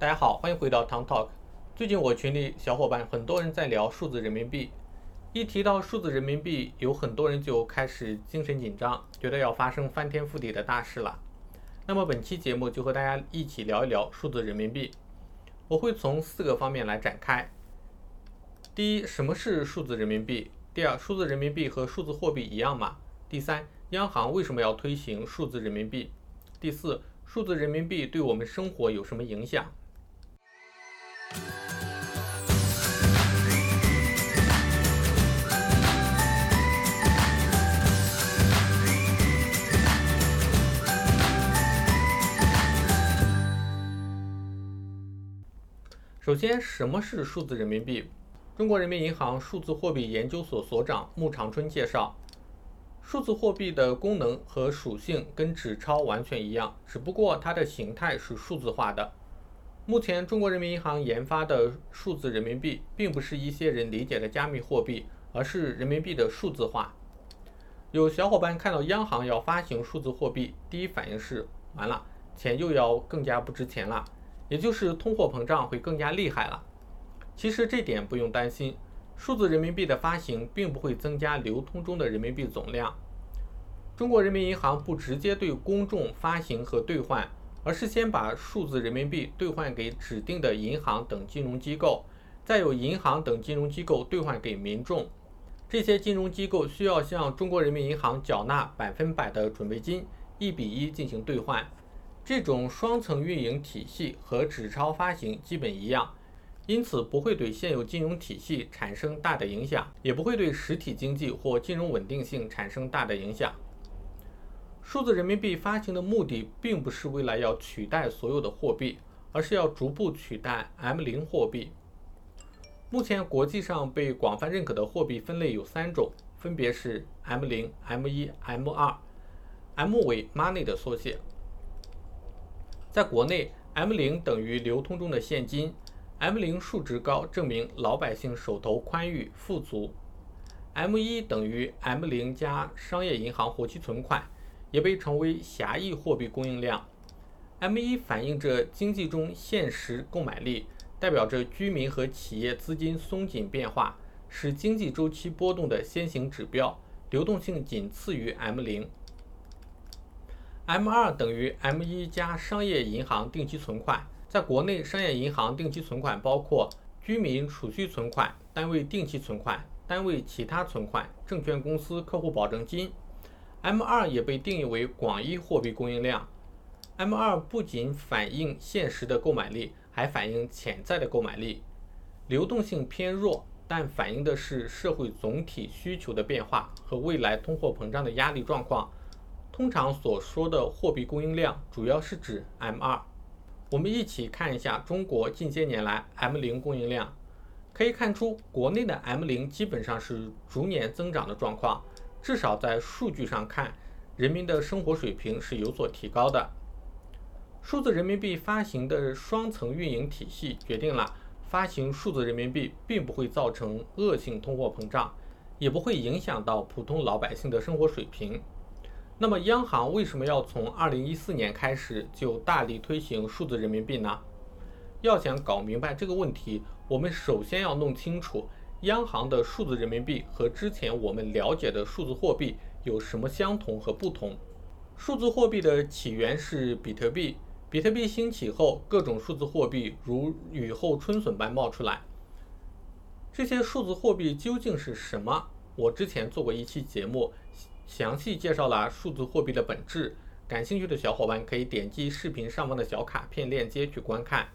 大家好，欢迎回到 Town Talk。最近我群里小伙伴很多人在聊数字人民币，一提到数字人民币，有很多人就开始精神紧张，觉得要发生翻天覆地的大事了。那么本期节目就和大家一起聊一聊数字人民币，我会从四个方面来展开。第一，什么是数字人民币？第二，数字人民币和数字货币一样吗？第三，央行为什么要推行数字人民币？第四，数字人民币对我们生活有什么影响？首先，什么是数字人民币？中国人民银行数字货币研究所所长穆长春介绍，数字货币的功能和属性跟纸钞完全一样，只不过它的形态是数字化的。目前，中国人民银行研发的数字人民币，并不是一些人理解的加密货币，而是人民币的数字化。有小伙伴看到央行要发行数字货币，第一反应是：完了，钱又要更加不值钱了。也就是通货膨胀会更加厉害了。其实这点不用担心，数字人民币的发行并不会增加流通中的人民币总量。中国人民银行不直接对公众发行和兑换，而是先把数字人民币兑换给指定的银行等金融机构，再由银行等金融机构兑换给民众。这些金融机构需要向中国人民银行缴纳百分百的准备金，一比一进行兑换。这种双层运营体系和纸钞发行基本一样，因此不会对现有金融体系产生大的影响，也不会对实体经济或金融稳定性产生大的影响。数字人民币发行的目的并不是为了要取代所有的货币，而是要逐步取代 M 零货币。目前国际上被广泛认可的货币分类有三种，分别是 M 零、M 一、M 二，M 为 Money 的缩写。在国内，M 零等于流通中的现金，M 零数值高，证明老百姓手头宽裕富足。M 一等于 M 零加商业银行活期存款，也被称为狭义货币供应量。M 一反映着经济中现实购买力，代表着居民和企业资金松紧变化，是经济周期波动的先行指标，流动性仅次于 M 零。M 二等于 M 一加商业银行定期存款。在国内，商业银行定期存款包括居民储蓄存款、单位定期存款、单位其他存款、证券公司客户保证金。M 二也被定义为广义货币供应量。M 二不仅反映现实的购买力，还反映潜在的购买力。流动性偏弱，但反映的是社会总体需求的变化和未来通货膨胀的压力状况。通常所说的货币供应量，主要是指 M 二。我们一起看一下中国近些年来 M 零供应量，可以看出国内的 M 零基本上是逐年增长的状况，至少在数据上看，人民的生活水平是有所提高的。数字人民币发行的双层运营体系决定了发行数字人民币并不会造成恶性通货膨胀，也不会影响到普通老百姓的生活水平。那么，央行为什么要从二零一四年开始就大力推行数字人民币呢？要想搞明白这个问题，我们首先要弄清楚央行的数字人民币和之前我们了解的数字货币有什么相同和不同。数字货币的起源是比特币，比特币兴起后，各种数字货币如雨后春笋般冒出来。这些数字货币究竟是什么？我之前做过一期节目。详细介绍了数字货币的本质，感兴趣的小伙伴可以点击视频上方的小卡片链接去观看。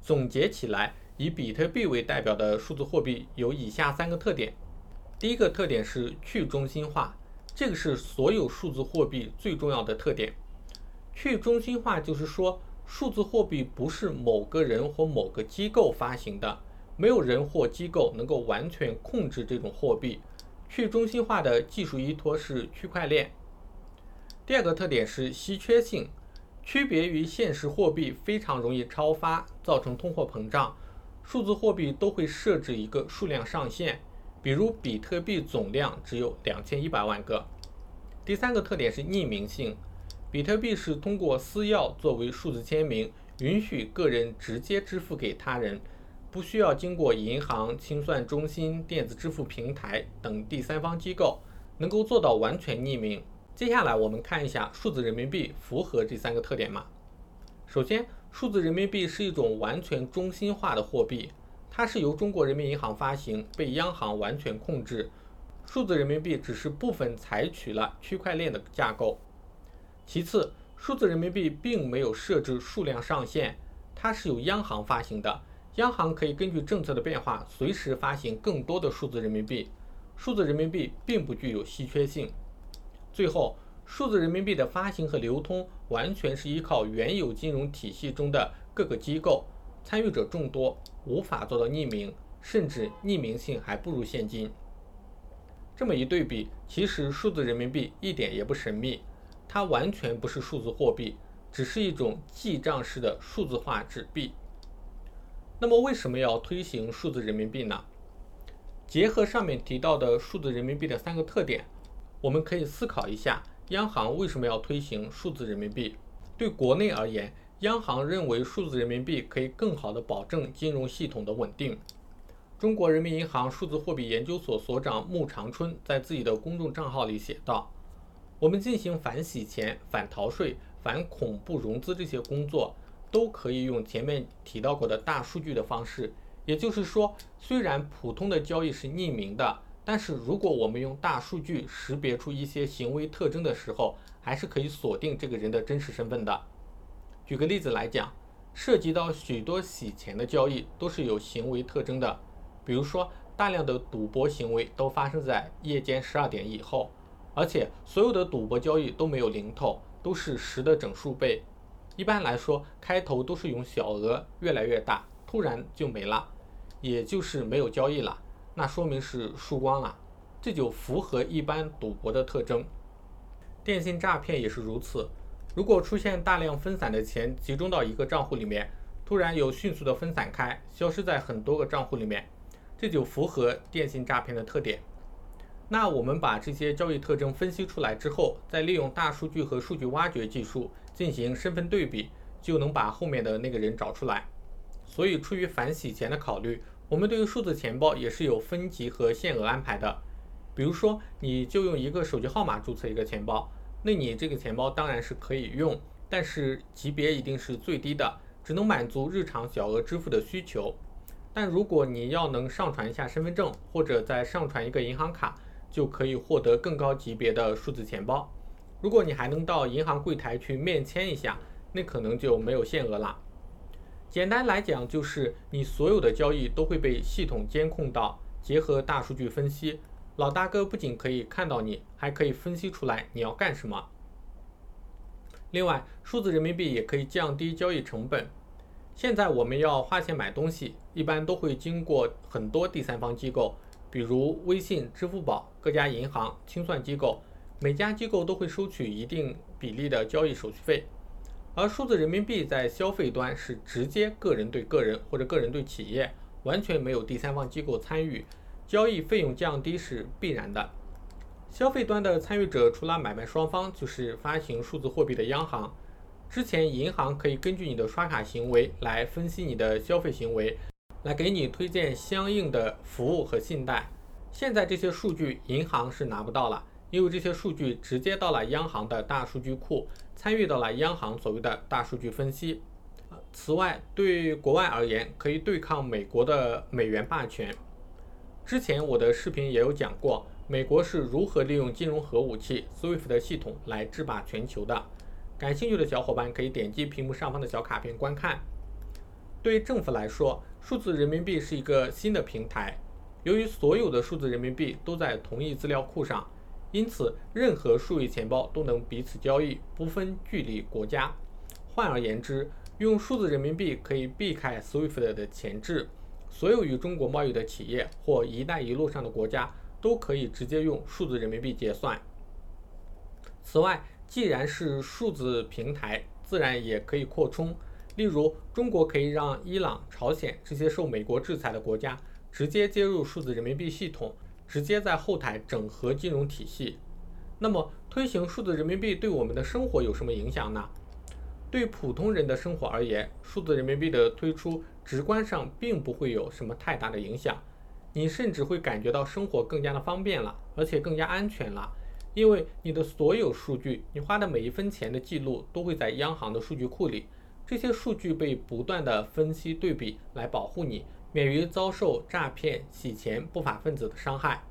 总结起来，以比特币为代表的数字货币有以下三个特点：第一个特点是去中心化，这个是所有数字货币最重要的特点。去中心化就是说，数字货币不是某个人或某个机构发行的，没有人或机构能够完全控制这种货币。去中心化的技术依托是区块链。第二个特点是稀缺性，区别于现实货币非常容易超发，造成通货膨胀。数字货币都会设置一个数量上限，比如比特币总量只有两千一百万个。第三个特点是匿名性，比特币是通过私钥作为数字签名，允许个人直接支付给他人，不需要经过银行、清算中心、电子支付平台等第三方机构，能够做到完全匿名。接下来我们看一下数字人民币符合这三个特点吗？首先，数字人民币是一种完全中心化的货币，它是由中国人民银行发行，被央行完全控制。数字人民币只是部分采取了区块链的架构。其次，数字人民币并没有设置数量上限，它是由央行发行的，央行可以根据政策的变化，随时发行更多的数字人民币。数字人民币并不具有稀缺性。最后，数字人民币的发行和流通完全是依靠原有金融体系中的各个机构，参与者众多，无法做到匿名，甚至匿名性还不如现金。这么一对比，其实数字人民币一点也不神秘。它完全不是数字货币，只是一种记账式的数字化纸币。那么，为什么要推行数字人民币呢？结合上面提到的数字人民币的三个特点，我们可以思考一下，央行为什么要推行数字人民币？对国内而言，央行认为数字人民币可以更好地保证金融系统的稳定。中国人民银行数字货币研究所所长穆长春在自己的公众账号里写道。我们进行反洗钱、反逃税、反恐怖融资这些工作，都可以用前面提到过的大数据的方式。也就是说，虽然普通的交易是匿名的，但是如果我们用大数据识别出一些行为特征的时候，还是可以锁定这个人的真实身份的。举个例子来讲，涉及到许多洗钱的交易都是有行为特征的，比如说大量的赌博行为都发生在夜间十二点以后。而且所有的赌博交易都没有零头，都是十的整数倍。一般来说，开头都是用小额，越来越大，突然就没了，也就是没有交易了。那说明是输光了，这就符合一般赌博的特征。电信诈骗也是如此，如果出现大量分散的钱集中到一个账户里面，突然又迅速的分散开，消失在很多个账户里面，这就符合电信诈骗的特点。那我们把这些交易特征分析出来之后，再利用大数据和数据挖掘技术进行身份对比，就能把后面的那个人找出来。所以，出于反洗钱的考虑，我们对于数字钱包也是有分级和限额安排的。比如说，你就用一个手机号码注册一个钱包，那你这个钱包当然是可以用，但是级别一定是最低的，只能满足日常小额支付的需求。但如果你要能上传一下身份证，或者再上传一个银行卡，就可以获得更高级别的数字钱包。如果你还能到银行柜台去面签一下，那可能就没有限额了。简单来讲，就是你所有的交易都会被系统监控到，结合大数据分析，老大哥不仅可以看到你，还可以分析出来你要干什么。另外，数字人民币也可以降低交易成本。现在我们要花钱买东西，一般都会经过很多第三方机构。比如微信、支付宝、各家银行、清算机构，每家机构都会收取一定比例的交易手续费。而数字人民币在消费端是直接个人对个人或者个人对企业，完全没有第三方机构参与，交易费用降低是必然的。消费端的参与者除了买卖双方，就是发行数字货币的央行。之前银行可以根据你的刷卡行为来分析你的消费行为。来给你推荐相应的服务和信贷。现在这些数据银行是拿不到了，因为这些数据直接到了央行的大数据库，参与到了央行所谓的大数据分析。此外，对国外而言，可以对抗美国的美元霸权。之前我的视频也有讲过，美国是如何利用金融核武器 SWIFT 系统来制霸全球的。感兴趣的小伙伴可以点击屏幕上方的小卡片观看。对政府来说，数字人民币是一个新的平台。由于所有的数字人民币都在同一资料库上，因此任何数位钱包都能彼此交易，不分距离国家。换而言之，用数字人民币可以避开 SWIFT 的前置，所有与中国贸易的企业或“一带一路”上的国家都可以直接用数字人民币结算。此外，既然是数字平台，自然也可以扩充。例如，中国可以让伊朗、朝鲜这些受美国制裁的国家直接接入数字人民币系统，直接在后台整合金融体系。那么，推行数字人民币对我们的生活有什么影响呢？对普通人的生活而言，数字人民币的推出直观上并不会有什么太大的影响，你甚至会感觉到生活更加的方便了，而且更加安全了。因为你的所有数据，你花的每一分钱的记录都会在央行的数据库里，这些数据被不断的分析对比来保护你，免于遭受诈骗、洗钱、不法分子的伤害。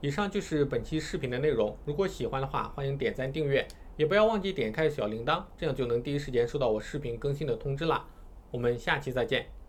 以上就是本期视频的内容，如果喜欢的话，欢迎点赞订阅，也不要忘记点开小铃铛，这样就能第一时间收到我视频更新的通知啦。我们下期再见。